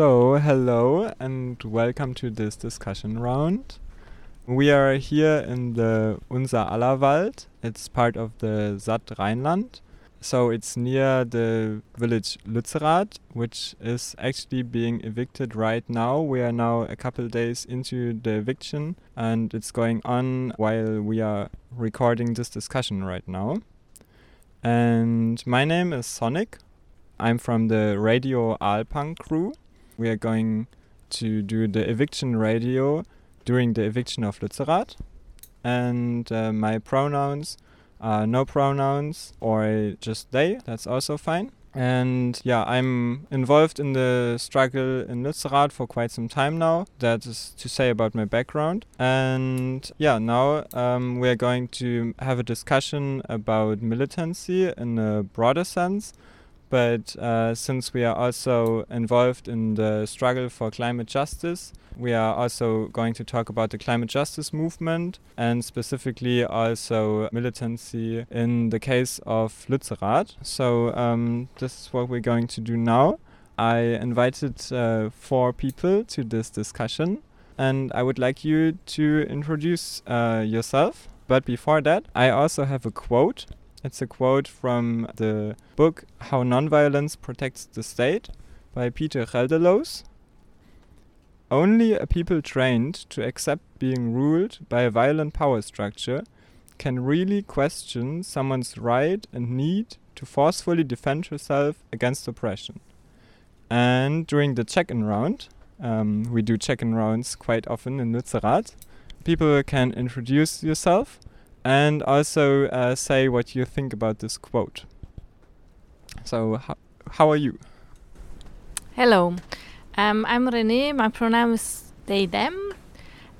So, hello and welcome to this discussion round. We are here in the Unser aller Wald. It's part of the Satt Rheinland. So, it's near the village Lützerath, which is actually being evicted right now. We are now a couple days into the eviction and it's going on while we are recording this discussion right now. And my name is Sonic. I'm from the Radio Aalpunk crew. We are going to do the eviction radio during the eviction of Lützerath. And uh, my pronouns are no pronouns or just they, that's also fine. And yeah, I'm involved in the struggle in Lützerath for quite some time now. That is to say about my background. And yeah, now um, we're going to have a discussion about militancy in a broader sense but uh, since we are also involved in the struggle for climate justice, we are also going to talk about the climate justice movement and specifically also militancy in the case of Lützerath. So um, this is what we're going to do now. I invited uh, four people to this discussion and I would like you to introduce uh, yourself. But before that, I also have a quote it's a quote from the book How Nonviolence Protects the State by Peter Gelderloos. Only a people trained to accept being ruled by a violent power structure can really question someone's right and need to forcefully defend herself against oppression. And during the check in round, um, we do check in rounds quite often in Lützerath, people can introduce yourself and also uh, say what you think about this quote. So, ho how are you? Hello, um, I'm René. My pronoun is they them,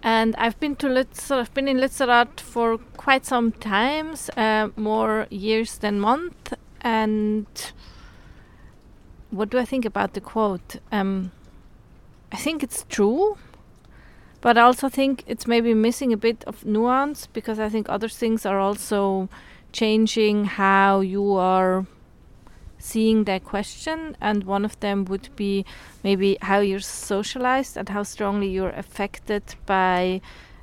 and I've been to Lutzer. I've been in Lützerath for quite some times, uh, more years than month. And what do I think about the quote? Um, I think it's true but I also think it's maybe missing a bit of nuance because I think other things are also changing how you are seeing that question. And one of them would be maybe how you're socialized and how strongly you're affected by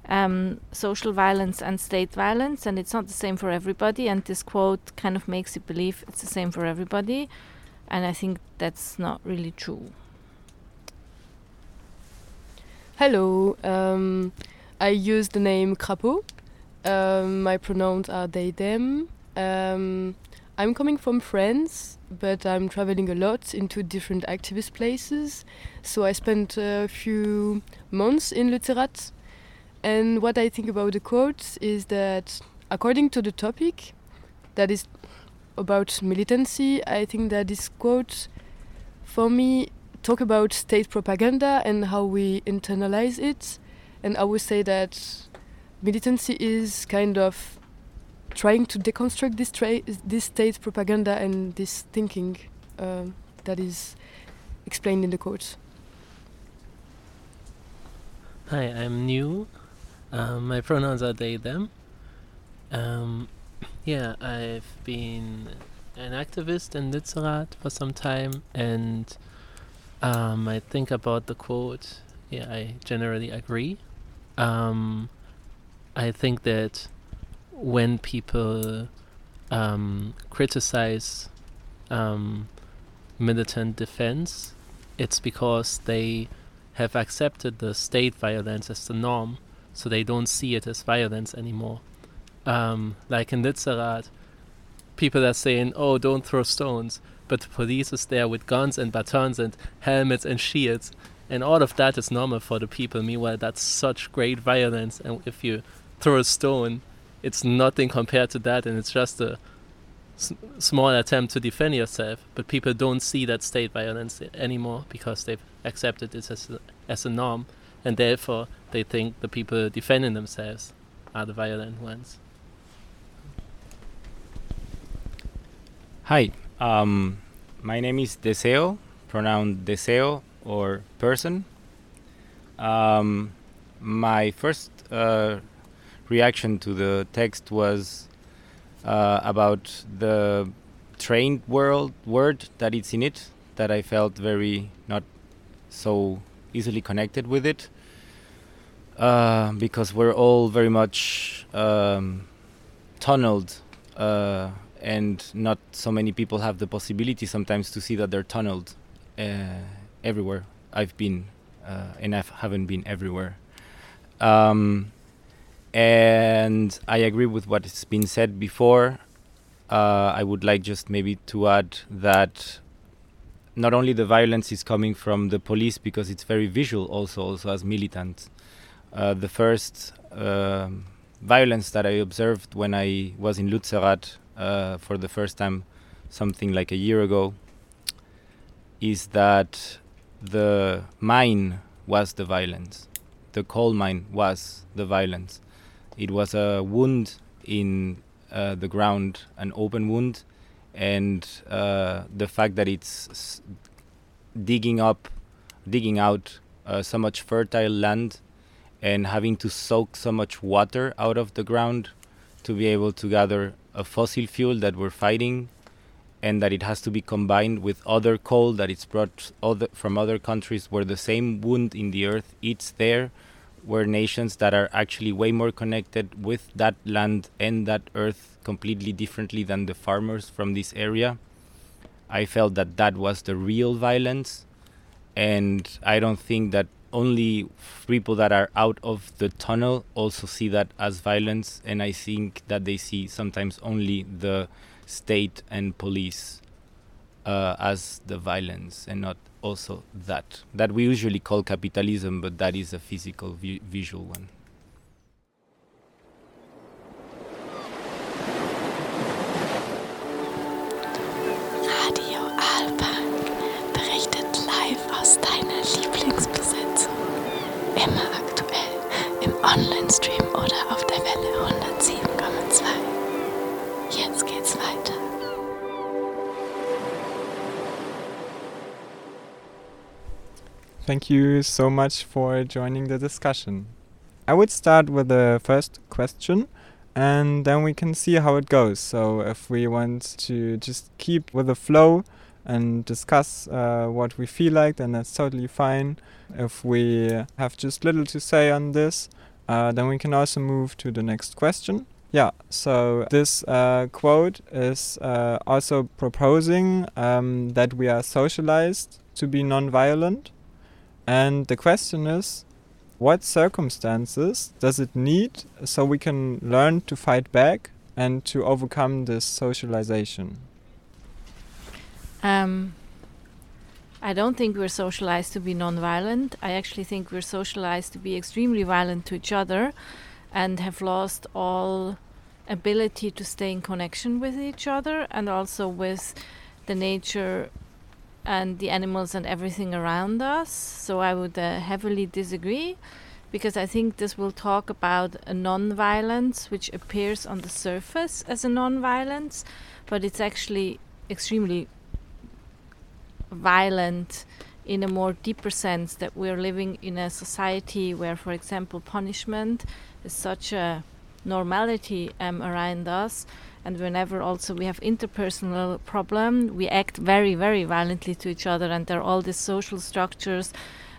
um, social violence and state violence. And it's not the same for everybody. And this quote kind of makes you believe it's the same for everybody. And i think that's not really true Hello, um, I use the name Crapaud. Um, my pronouns are they, them. Um, I'm coming from France, but I'm traveling a lot into different activist places. So I spent a few months in Lützerath. And what I think about the quote is that, according to the topic, that is about militancy, I think that this quote, for me, talk about state propaganda and how we internalize it. And I would say that militancy is kind of trying to deconstruct this, this state propaganda and this thinking um, that is explained in the quote. Hi, I'm new. Um, my pronouns are they, them. Um, yeah, I've been an activist in Lützerath for some time and um, I think about the quote. Yeah, I generally agree. Um, I think that when people um, criticize um, militant defense, it's because they have accepted the state violence as the norm, so they don't see it as violence anymore. Um, like in Lützerath, people are saying, "Oh, don't throw stones," but the police is there with guns and batons and helmets and shields, and all of that is normal for the people. Meanwhile, that's such great violence, and if you throw a stone, it's nothing compared to that, and it's just a s- small attempt to defend yourself. But people don't see that state violence anymore because they've accepted it as a, as a norm, and therefore they think the people defending themselves are the violent ones. Hi, um, my name is Deseo, pronoun Deseo or person. Um, my first uh, reaction to the text was uh, about the trained world word that it's in it that I felt very not so easily connected with it uh, because we're all very much um, tunneled uh, and not so many people have the possibility sometimes to see that they're tunneled uh, everywhere. I've been uh, and I haven't been everywhere. Um, and I agree with what has been said before. Uh, I would like just maybe to add that not only the violence is coming from the police because it's very visual also also as militants. Uh, the first uh, violence that I observed when I was in Lützerath uh, for the first time something like a year ago is that the mine was the violence. The coal mine was the violence. It was a wound in uh, the ground an open wound and uh, the fact that it's digging up, digging out uh, so much fertile land and having to soak so much water out of the ground to be able to gather a fossil fuel that we're fighting and that it has to be combined with other coal that it's brought other from other countries where the same wound in the earth eats there where nations that are actually way more connected with that land and that earth completely differently than the farmers from this area. I felt that that was the real violence, and I don't think that only people that are out of the tunnel also see that as violence, and I think that they see sometimes only the state and police uh, as the violence and not also that that we usually call capitalism, but that is a physical vi visual one. Thank you so much for joining the discussion. I would start with the first question and then we can see how it goes. So, if we want to just keep with the flow and discuss uh, what we feel like, then that's totally fine. If we have just little to say on this, uh, then we can also move to the next question. Yeah, so this uh, quote is uh, also proposing um, that we are socialized to be non-violent. And the question is, what circumstances does it need so we can learn to fight back and to overcome this socialization? Um, I don't think we're socialized to be non-violent. I actually think we're socialized to be extremely violent to each other and have lost all ability to stay in connection with each other and also with the nature and the animals and everything around us. So I would uh, heavily disagree because I think this will talk about a non-violence which appears on the surface as a non-violence, but it's actually extremely violent in a more deeper sense that we're living in a society where, for example, punishment is such a normality um, around us and whenever also we have interpersonal problem we act very very violently to each other. And there are all these social structures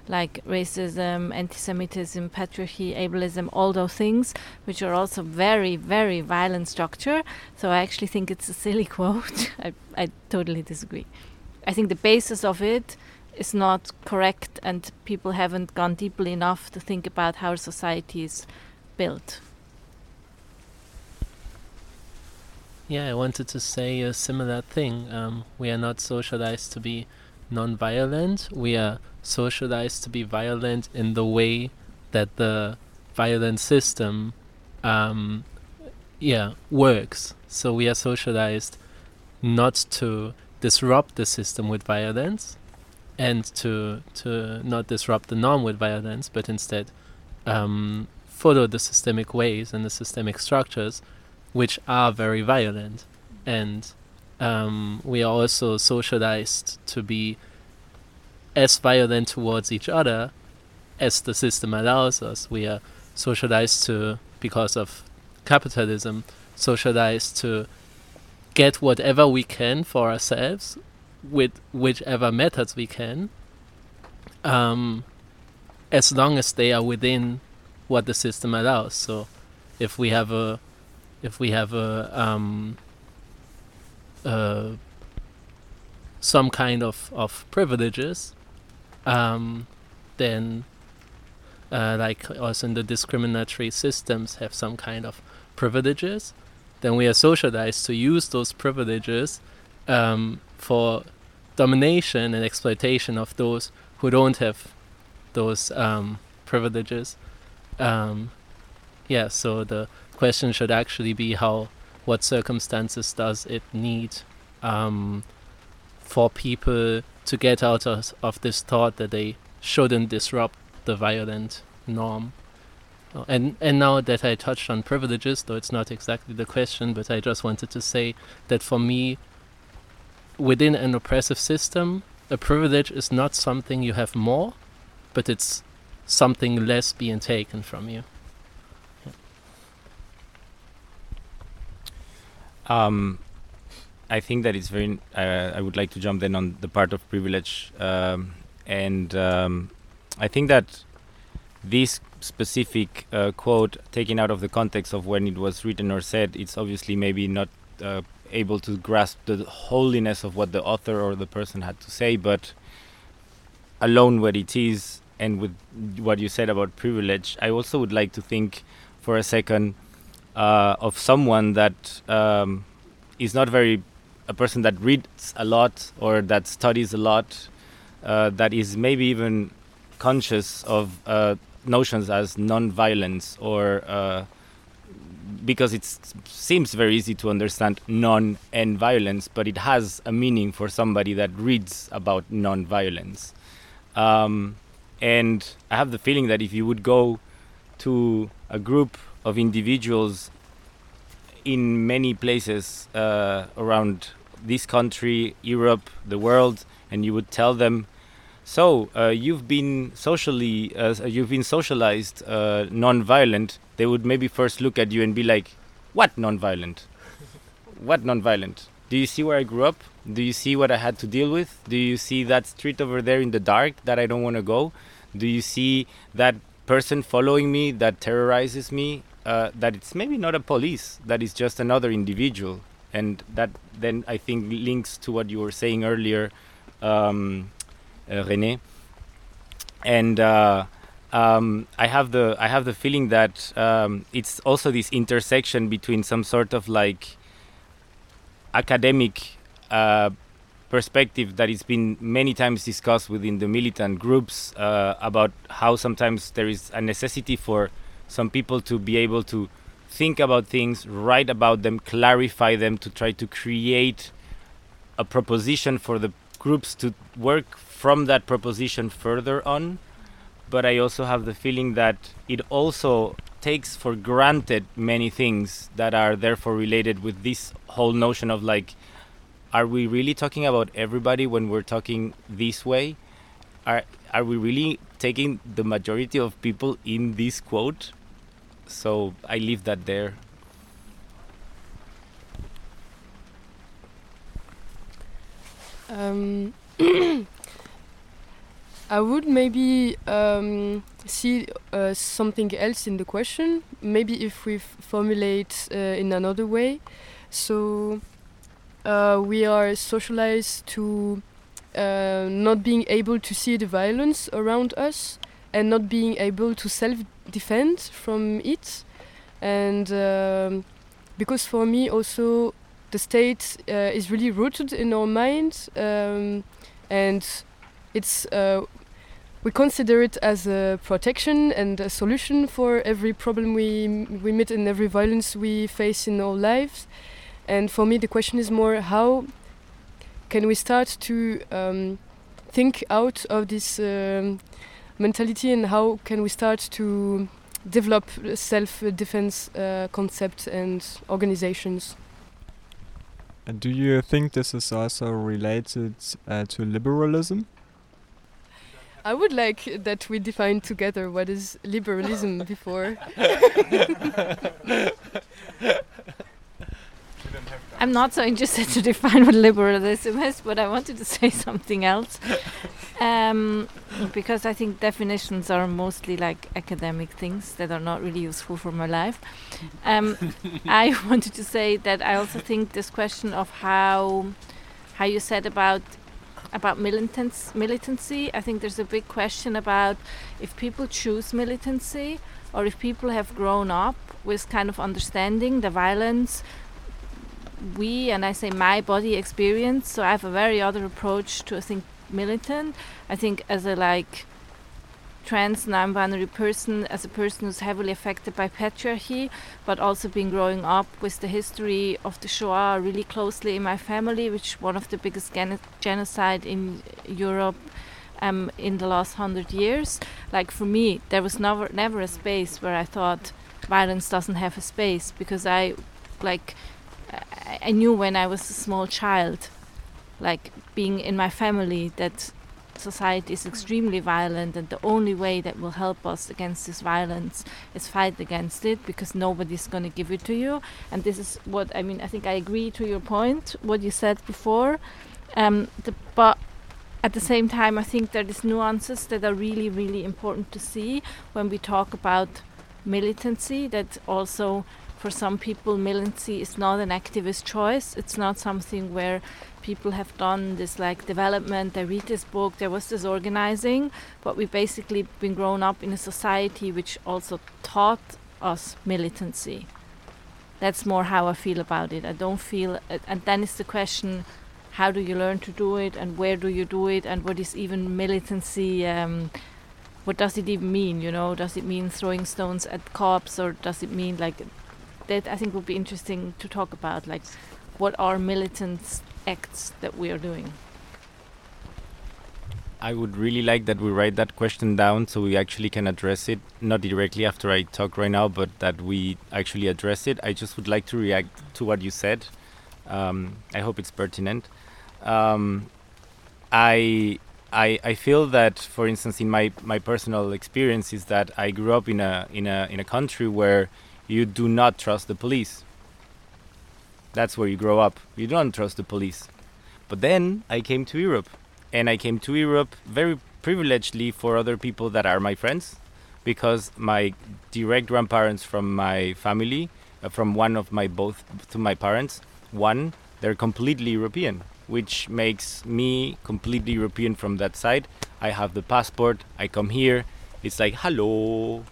like racism anti-semitism patriarchy ableism all those things which are also very very violent structure. So i actually think it's a silly quote. I, I totally disagree. I think the basis of it is not correct and people haven't gone deeply enough to think about how society is built. Yeah, I wanted to say a similar thing. Um, we are not socialized to be non-violent. We are socialized to be violent in the way that the violent system, um, yeah, works. So we are socialized not to disrupt the system with violence and to to not disrupt the norm with violence, but instead um, follow the systemic ways and the systemic structures, which are very violent, and um, we are also socialized to be as violent towards each other as the system allows us. We are socialized to because of capitalism, socialized to get whatever we can for ourselves with whichever methods we can um, as long as they are within what the system allows. So, if we have a, if we have a, um, uh, some kind of of privileges, um, then, uh, like also in the discriminatory systems have some kind of privileges, then we are socialized to use those privileges um, for domination and exploitation of those who don't have those um, privileges. Um, yeah, so the question should actually be how, what circumstances does it need um, for people to get out of, of this thought that they shouldn't disrupt the violent norm. And and now that I touched on privileges, though it's not exactly the question, but I just wanted to say that for me, within an oppressive system, a privilege is not something you have more, but it's something less being taken from you. Um, I think that it's very. Uh, I would like to jump then on the part of privilege, um, and um, I think that this specific uh, quote, taken out of the context of when it was written or said, it's obviously maybe not uh, able to grasp the holiness of what the author or the person had to say, but alone what it is, and with what you said about privilege, I also would like to think for a second uh, of someone that um, is not very a person that reads a lot or that studies a lot, uh, that is maybe even conscious of uh, notions as non-violence or uh, because it seems very easy to understand non and violence, but it has a meaning for somebody that reads about non-violence. Um, and I have the feeling that if you would go to a group of individuals in many places uh, around this country, Europe, the world, and you would tell them, "So uh, you've been socially, uh, you've been socialized uh, non-violent." They would maybe first look at you and be like, "What non-violent? what non-violent? Do you see where I grew up? Do you see what I had to deal with? Do you see that street over there in the dark that I don't want to go? Do you see that person following me that terrorizes me? Uh, that it's maybe not a police, that is just another individual, and that then I think links to what you were saying earlier, um, uh, René. And uh, um, I have the I have the feeling that um, it's also this intersection between some sort of like academic uh, perspective that it's been many times discussed within the militant groups uh, about how sometimes there is a necessity for some people to be able to think about things, write about them, clarify them, to try to create a proposition for the groups to work from that proposition further on. But I also have the feeling that it also takes for granted many things that are therefore related with this whole notion of like, are we really talking about everybody when we're talking this way? Are are we really taking the majority of people in this quote? So I leave that there. Um, I would maybe um, see uh, something else in the question. Maybe if we formulate uh, in another way. So uh, we are socialized to uh, not being able to see the violence around us and not being able to self-defend from it. And um, because for me also the state uh, is really rooted in our mind um, and it's uh, we consider it as a protection and a solution for every problem we we meet and every violence we face in our lives and for me the question is more how can we start to um, think out of this um, mentality and how can we start to develop self-defense uh, concepts and organizations And do you think this is also related uh, to liberalism? I would like that we define together what is liberalism before. I'm not so interested to define what liberalism is, but I wanted to say something else. Um, because I think definitions are mostly like academic things that are not really useful for my life. Um, I wanted to say that I also think this question of how how you said about about militants militancy. I think there's a big question about if people choose militancy or if people have grown up with kind of understanding the violence we and I say my body experience. So I have a very other approach to I think militant. I think as a like trans non-binary person, as a person who's heavily affected by patriarchy, but also been growing up with the history of the Shoah really closely in my family, which one of the biggest gen- genocide in Europe um, in the last hundred years. Like for me, there was never never a space where I thought violence doesn't have a space because I like I, knew when I was a small child, like being in my family, that society is extremely violent, and the only way that will help us against this violence is fight against it because nobody's going to give it to you. And this is what I mean. I think I agree to your point, what you said before. Um, the, but at the same time, I think there is nuances that are really, really important to see when we talk about militancy. That also for some people, militancy is not an activist choice. It's not something where people have done this like development. They read this book. There was this organizing, but we basically been grown up in a society which also taught us militancy. That's more how I feel about it. I don't feel, and then it's the question: How do you learn to do it, and where do you do it, and what is even militancy? Um, what does it even mean? You know, does it mean throwing stones at cops, or does it mean like that I think would be interesting to talk about, like what are militant acts that we are doing. I would really like that we write that question down so we actually can address it, not directly after I talk right now, but that we actually address it. I just would like to react to what you said. Um, I hope it's pertinent. Um, I, I, I feel that, for instance, in my, my personal experience, is that I grew up in a in a in a country where you do not trust the police. That's where you grow up. You don't trust the police. But then I came to Europe, and I came to Europe very privilegedly for other people that are my friends, because my direct grandparents from my family, uh, from one of my both to my parents, one they're completely European, which makes me completely European from that side. I have the passport. I come here. It's like hello,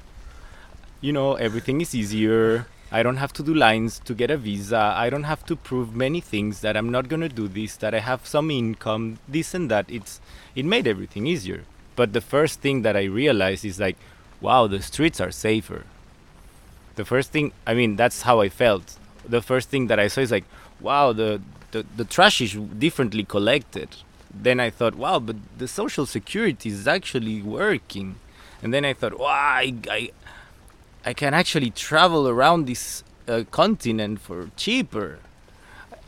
you know, everything is easier. I don't have to do lines to get a visa. I don't have to prove many things that I'm not gonna do this, that I have some income, this and that. It's it made everything easier. But the first thing that I realized is like, wow, the streets are safer. The first thing I mean, that's how I felt. The first thing that I saw is like, wow, the the, the trash is differently collected. Then I thought, wow, but the social security is actually working. And then I thought, wow, I, I I can actually travel around this uh, continent for cheaper.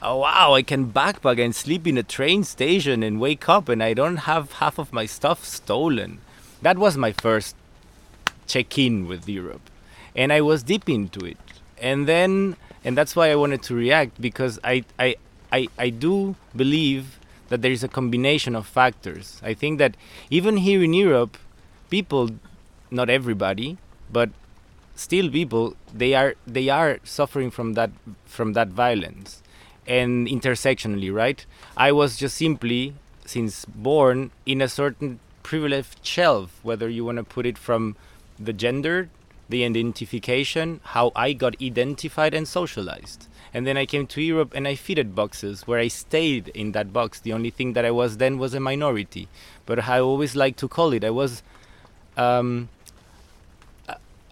Oh, wow, I can backpack and sleep in a train station and wake up and I don't have half of my stuff stolen. That was my first check in with Europe. And I was deep into it. And then, and that's why I wanted to react because I, I, I, I do believe that there is a combination of factors. I think that even here in Europe, people, not everybody, but still people they are they are suffering from that from that violence and intersectionally right? I was just simply since born in a certain privileged shelf whether you want to put it from the gender the identification how i got identified and socialized. And then i came to europe and i fitted boxes where i stayed in that box. The only thing that i was then was a minority. But i always like to call it i was um,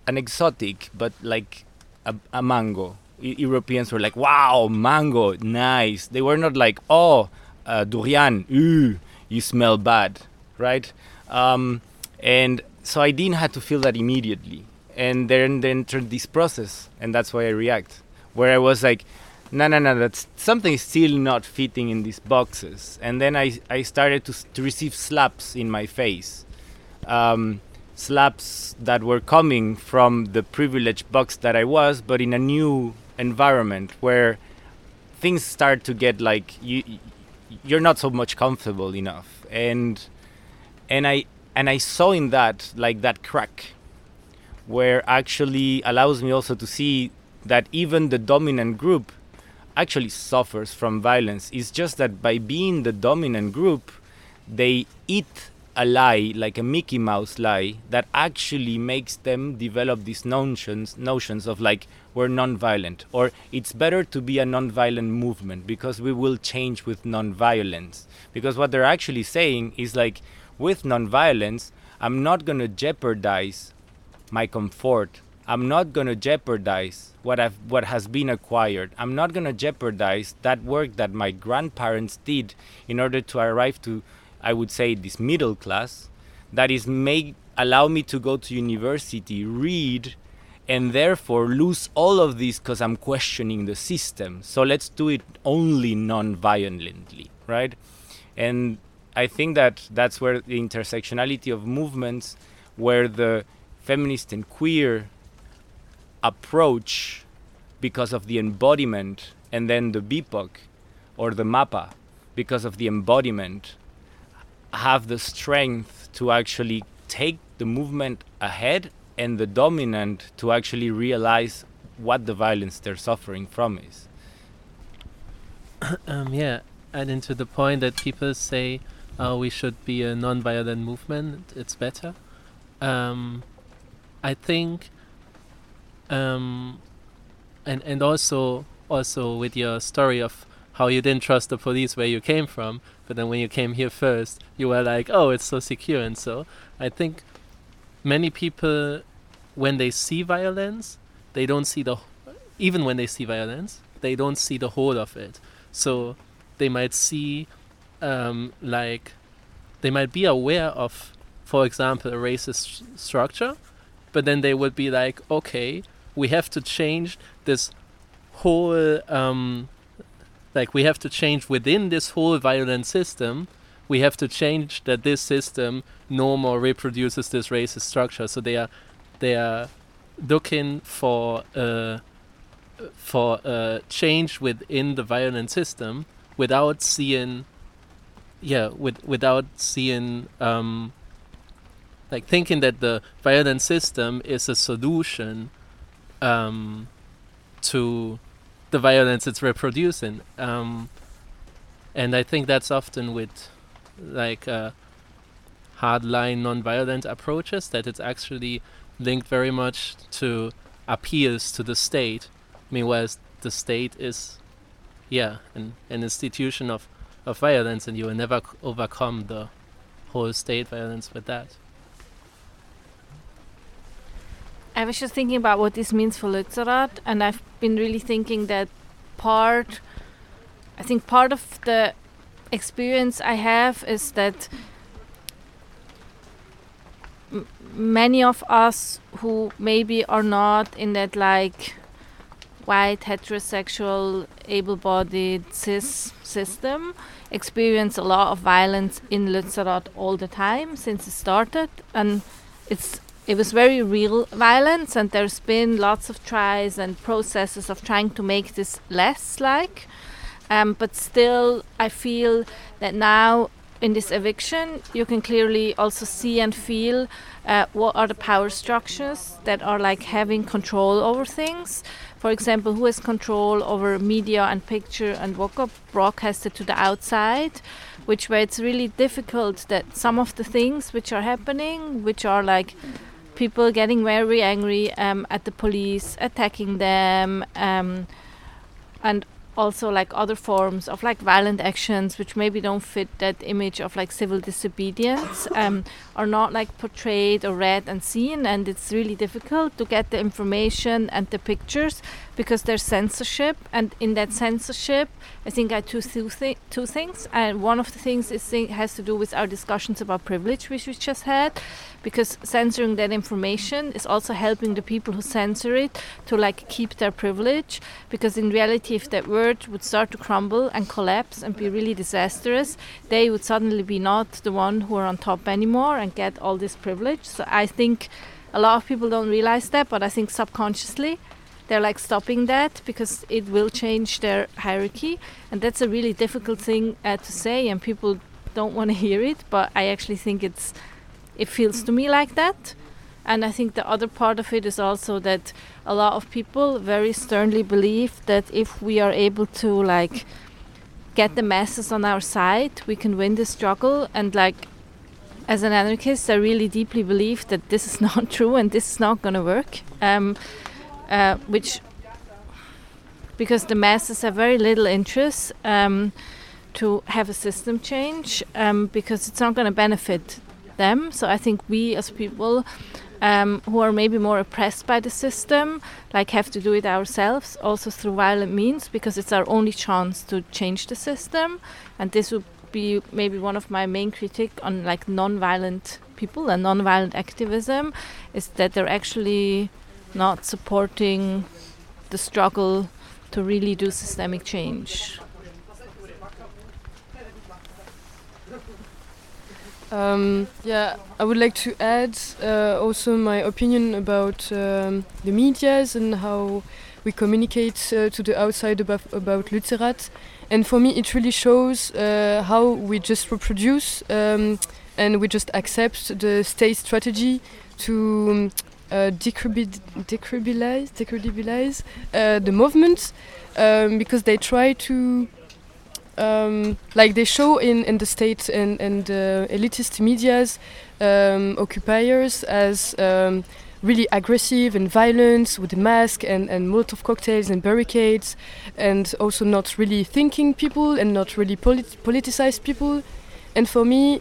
an exotic, but like a, a mango. E Europeans were like, "Wow, mango, nice." They were not like, "Oh, uh, durian, ooh, you smell bad," right? Um, and so I didn't have to feel that immediately. And then then entered this process, and that's why I react. Where I was like, "No, no, no, that's something is still not fitting in these boxes." And then I I started to to receive slaps in my face. Um, slaps that were coming from the privileged box that I was, but in a new environment where things start to get like you you're not so much comfortable enough and and I and I saw in that like that crack, where actually allows me also to see that even the dominant group actually suffers from violence. It's just that by being the dominant group, they eat a lie, like a Mickey Mouse lie, that actually makes them develop these notions notions of like we're non-violent or it's better to be a non-violent movement because we will change with non-violence. Because what they're actually saying is like with non-violence, I'm not gonna jeopardize my comfort. I'm not gonna jeopardize what I've what has been acquired. I'm not gonna jeopardize that work that my grandparents did in order to arrive to I would say this middle class that is make allow me to go to university, read, and therefore lose all of this because I'm questioning the system. So let's do it only non-violently, right? And I think that that's where the intersectionality of movements, where the feminist and queer approach because of the embodiment, and then the BIPOC or the MAPA because of the embodiment have the strength to actually take the movement ahead and the dominant to actually realize what the violence they're suffering from is. um, yeah, and into the point that people say uh, we should be a non-violent movement, it's better. Um, I think, um, and and also also with your story of how you didn't trust the police where you came from, but then when you came here first, you were like, oh, it's so secure. And so I think many people, when they see violence, they don't see the, even when they see violence, they don't see the whole of it. So they might see, um, like, they might be aware of, for example, a racist structure, but then they would be like, okay, we have to change this whole um, like we have to change within this whole violent system we have to change that this system no more reproduces this racist structure. So they are they are looking for uh, for uh, change within the violent system without seeing yeah with without seeing um, like thinking that the violent system is a solution um, to the violence it's reproducing. Um, and I think that's often with like uh, hardline non-violent approaches that it's actually linked very much to appeals to the state. Meanwhile, the state is, yeah, an, an institution of, of violence, and you will never overcome the whole state violence with that. I was just thinking about what this means for Lützerath, and I've been really thinking that part, I think part of the experience I have is that many of us who maybe are not in that like white heterosexual able-bodied cis system experience a lot of violence in Lützerath all the time since it started and it's it was very real violence and there's been lots of tries and processes of trying to make this less like. Um, but still i feel that now in this eviction you can clearly also see and feel uh, what are the power structures that are like having control over things. For example who has control over media and picture and what got broadcasted to the outside which where it's really difficult that some of the things which are happening which are like people getting very angry um, at the police, attacking them, um, and also like other forms of like violent actions which maybe don't fit that image of like civil disobedience um, are not like portrayed or read and seen and it's really difficult to get the information and the pictures because there's censorship and in that censorship i think i two two, thi- two things. And one of the things is has to do with our discussions about privilege which we just had because censoring that information is also helping the people who censor it to like keep their privilege because in reality if that word would start to crumble and collapse and be really disastrous they would suddenly be not the one who are on top anymore and get all this privilege. So i think a lot of people don't realize that but i think subconsciously they're like stopping that because it will change their hierarchy and that's a really difficult thing uh, to say and people don't want to hear it but i actually think it's it feels to me like that. And I think the other part of it is also that a lot of people very sternly believe that if we are able to like get the masses on our side, we can win the struggle. And like as an anarchist, I really deeply believe that this is not true and this is not going to work. Um, uh, which because the masses have very little interest um, to have a system change um, because it's not going to benefit them. So I think we as people um, who are maybe more oppressed by the system, like have to do it ourselves, also through violent means, because it's our only chance to change the system. And this would be maybe one of my main critique on like non-violent people and non-violent activism, is that they're actually not supporting the struggle to really do systemic change. Um, yeah, I would like to add uh, also my opinion about um, the medias and how we communicate uh, to the outside about, about. And for me, it really shows uh, how we just reproduce um, and we just accept the state strategy to um, uh, decredibilize uh, the movement um, because they try to um, like they show in, in the state and, and uh, elitist medias um, occupiers as um, really aggressive and violent with the mask and, and Molotov cocktails and barricades and also not really thinking people and not really polit politicized people. And for me,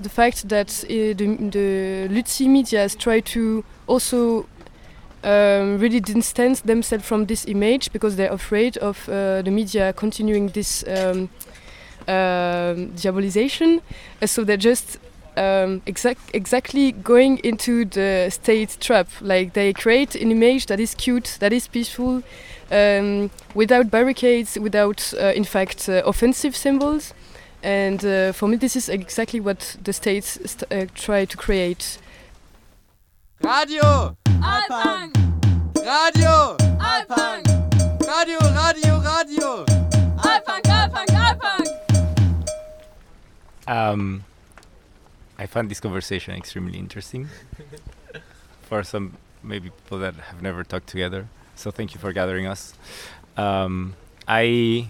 the fact that uh, the, the Lützi medias try to also um, really distance themselves from this image because they're afraid of uh, the media continuing this um, uh, diabolization. So they're just um, exact exactly going into the state trap. Like they create an image that is cute, that is peaceful, um, without barricades, without, uh, in fact, uh, offensive symbols. And uh, for me, this is exactly what the states st uh, try to create. Radio! Aalpunk! Radio! Aalpunk! Radio, Radio, Radio! Aalpunk, Aalpunk, Aalpunk! Um, I found this conversation extremely interesting for some maybe people that have never talked together. So thank you for gathering us. Um, I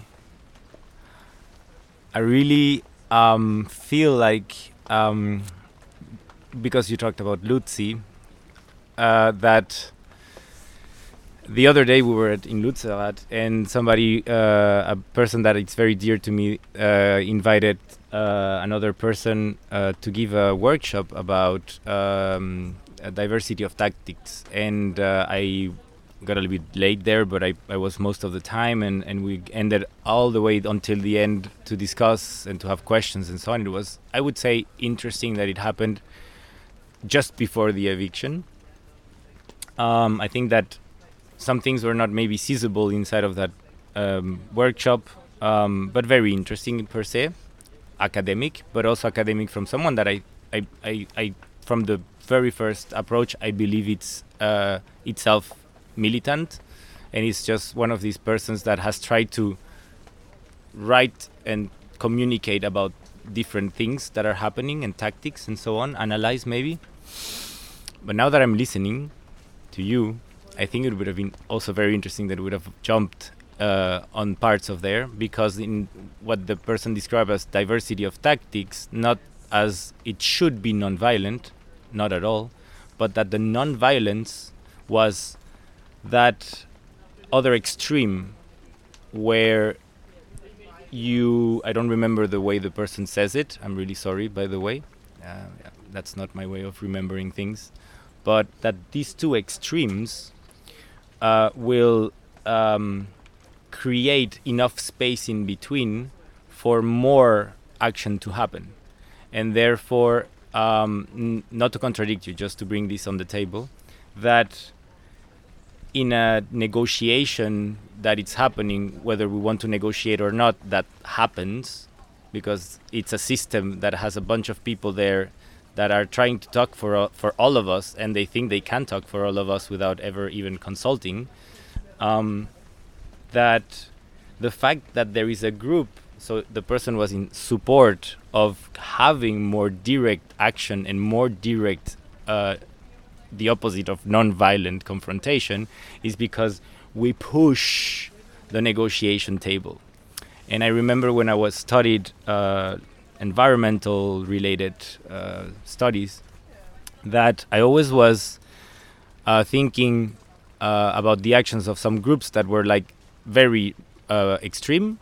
I really um, feel like um, because you talked about Lützi, uh, that the other day we were at, in Lützerath and somebody, uh, a person that is very dear to me, uh, invited uh, another person uh, to give a workshop about um, a diversity of tactics. And uh, I got a little bit late there, but I, I was most of the time, and, and we ended all the way until the end to discuss and to have questions and so on. It was, I would say, interesting that it happened just before the eviction. Um, I think that some things were not maybe feasible inside of that um, workshop, um, but very interesting per se, academic, but also academic from someone that I, I, I, I from the very first approach, I believe it's uh, itself militant, and it's just one of these persons that has tried to write and communicate about different things that are happening and tactics and so on, analyze maybe. But now that I'm listening to you, I think it would have been also very interesting that we would have jumped uh, on parts of there because in what the person described as diversity of tactics, not as it should be non-violent, not at all, but that the non-violence was that other extreme where you I don't remember the way the person says it. I'm really sorry, by the way. Uh, that's not my way of remembering things. But that these two extremes uh, will um, create enough space in between for more action to happen. And therefore, um, not to contradict you, just to bring this on the table, that in a negotiation that it's happening, whether we want to negotiate or not, that happens because it's a system that has a bunch of people there that are trying to talk for uh, for all of us, and they think they can talk for all of us without ever even consulting. Um, that the fact that there is a group so the person was in support of having more direct action and more direct uh, the opposite of non-violent confrontation is because we push the negotiation table and i remember when i was studied uh, environmental related uh, studies that i always was uh, thinking uh, about the actions of some groups that were like very uh, extreme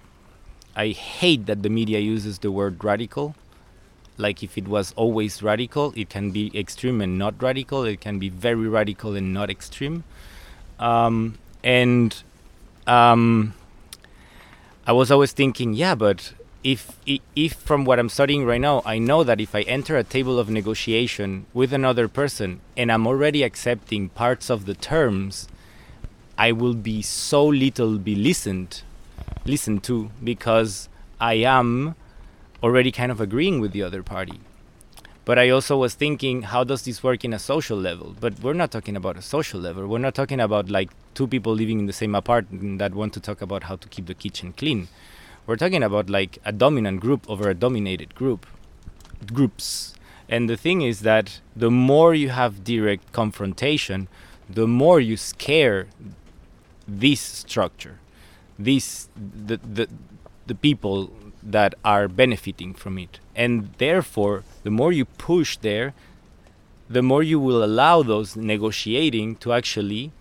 I hate that the media uses the word radical. Like if it was always radical, it can be extreme and not radical. It can be very radical and not extreme. Um, and um, I was always thinking, yeah, but if if from what I'm studying right now, I know that if I enter a table of negotiation with another person and I'm already accepting parts of the terms, I will be so little be listened listened to because I am already kind of agreeing with the other party. But I also was thinking, how does this work in a social level? But we're not talking about a social level. We're not talking about like two people living in the same apartment that want to talk about how to keep the kitchen clean. We're talking about like a dominant group over a dominated group, groups. And the thing is that the more you have direct confrontation, the more you scare this structure these the, the the people that are benefiting from it. And therefore the more you push there the more you will allow those negotiating to actually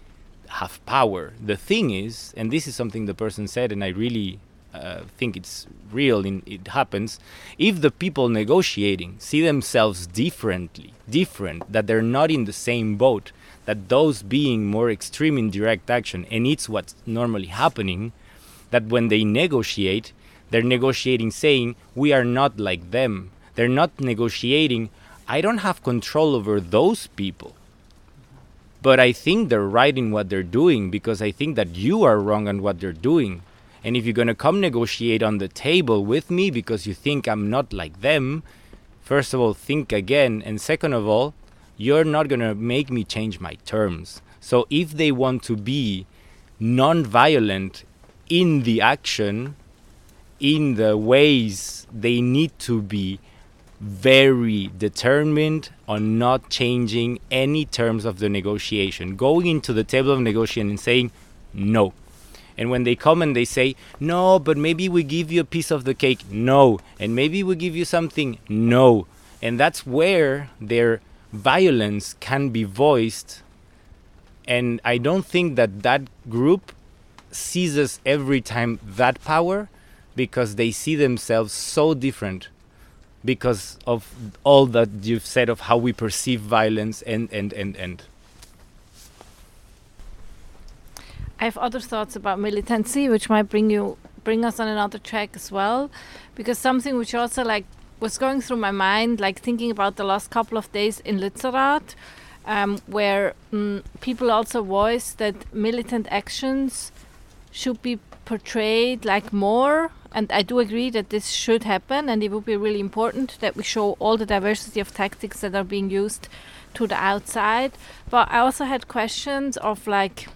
have power. The thing is and this is something the person said and i really uh, think it's real in it happens if the people negotiating see themselves differently different that they're not in the same boat that those being more extreme in direct action and it's what's normally happening that when they negotiate, they're negotiating saying, we are not like them. They're not negotiating, I don't have control over those people. But I think they're right in what they're doing because I think that you are wrong on what they're doing. And if you're going to come negotiate on the table with me because you think I'm not like them, first of all, think again. And second of all, you're not going to make me change my terms. So if they want to be non violent in the action, in the ways they need to be very determined on not changing any terms of the negotiation, going into the table of negotiation and saying no. And when they come and they say, no, but maybe we give you a piece of the cake, no. And maybe we give you something, no. And that's where their violence can be voiced. And I don't think that that group seizes every time that power because they see themselves so different because of all that you've said of how we perceive violence and and and and I have other thoughts about militancy, which might bring you bring us on another track as well, because something which also like was going through my mind, like thinking about the last couple of days in Lützerath, um, where mm, people also voiced that militant actions should be portrayed like more. And I do agree that this should happen, and it would be really important that we show all the diversity of tactics that are being used to the outside. But I also had questions of like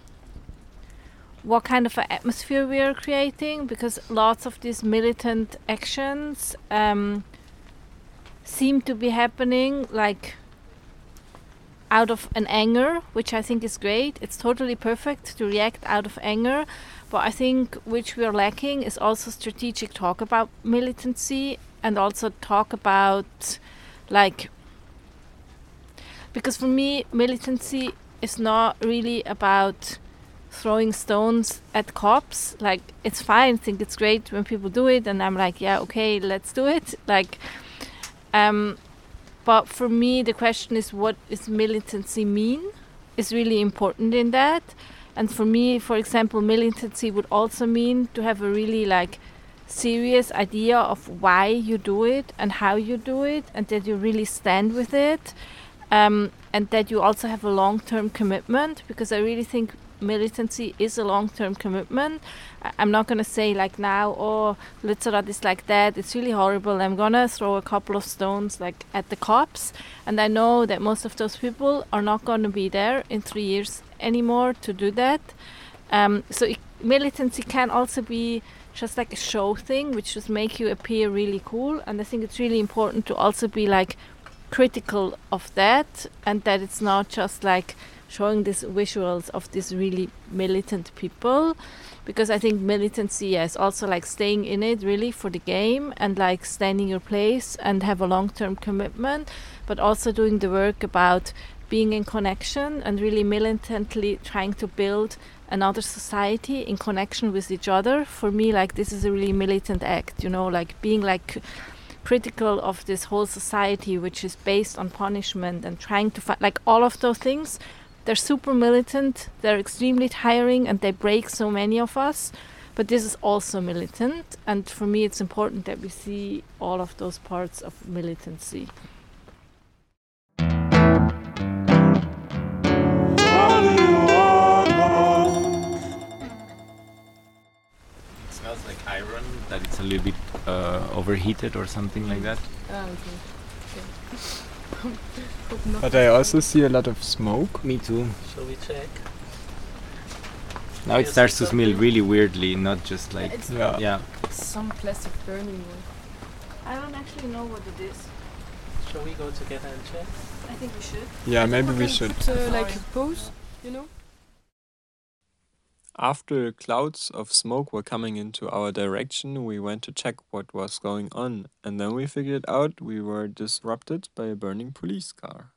what kind of an atmosphere we are creating because lots of these militant actions um, seem to be happening like out of an anger, which I think is great. It's totally perfect to react out of anger, but I think which we are lacking is also strategic talk about militancy and also talk about like because for me militancy is not really about throwing stones at cops. Like it's fine I think it's great when people do it and i'm like yeah okay let's do it. Like um but for me the question is what is militancy mean? Is really important in that and for me for example militancy would also mean to have a really like serious idea of why you do it and how you do it and that you really stand with it um, and that you also have a long-term commitment because i really think militancy is a long-term commitment. I- I'm not gonna say like now, oh, Lützerath is like that. It's really horrible. I'm gonna throw a couple of stones like at the cops, and I know that most of those people are not gonna be there in three years anymore to do that. Um, so it militancy can also be just like a show thing, which just make you appear really cool. And I think it's really important to also be like critical of that, and that it's not just like showing these visuals of these really militant people because I think militancy is also like staying in it really for the game and like standing your place and have a long term commitment, but also doing the work about being in connection and really militantly trying to build another society in connection with each other. For me, like this is a really militant act, you know, like being like critical of this whole society which is based on punishment and trying to find like all of those things they're super militant, they're extremely tiring, and they break so many of us. But this is also militant, and for me, it's important that we see all of those parts of militancy. That it's a little bit uh, overheated or something like that. Ah, okay. okay. But I also see a lot of smoke. Me too. Shall we check? Now it starts to smell really weirdly, not just like It's Yeah. yeah. some plastic burning one. I don't actually know what it is. Shall we go together and check? I think we should. Yeah, maybe we should. Put, uh, like a pose, you know? After clouds of smoke were coming into our direction, we went to check what was going on, and then we figured out we were disrupted by a burning police car.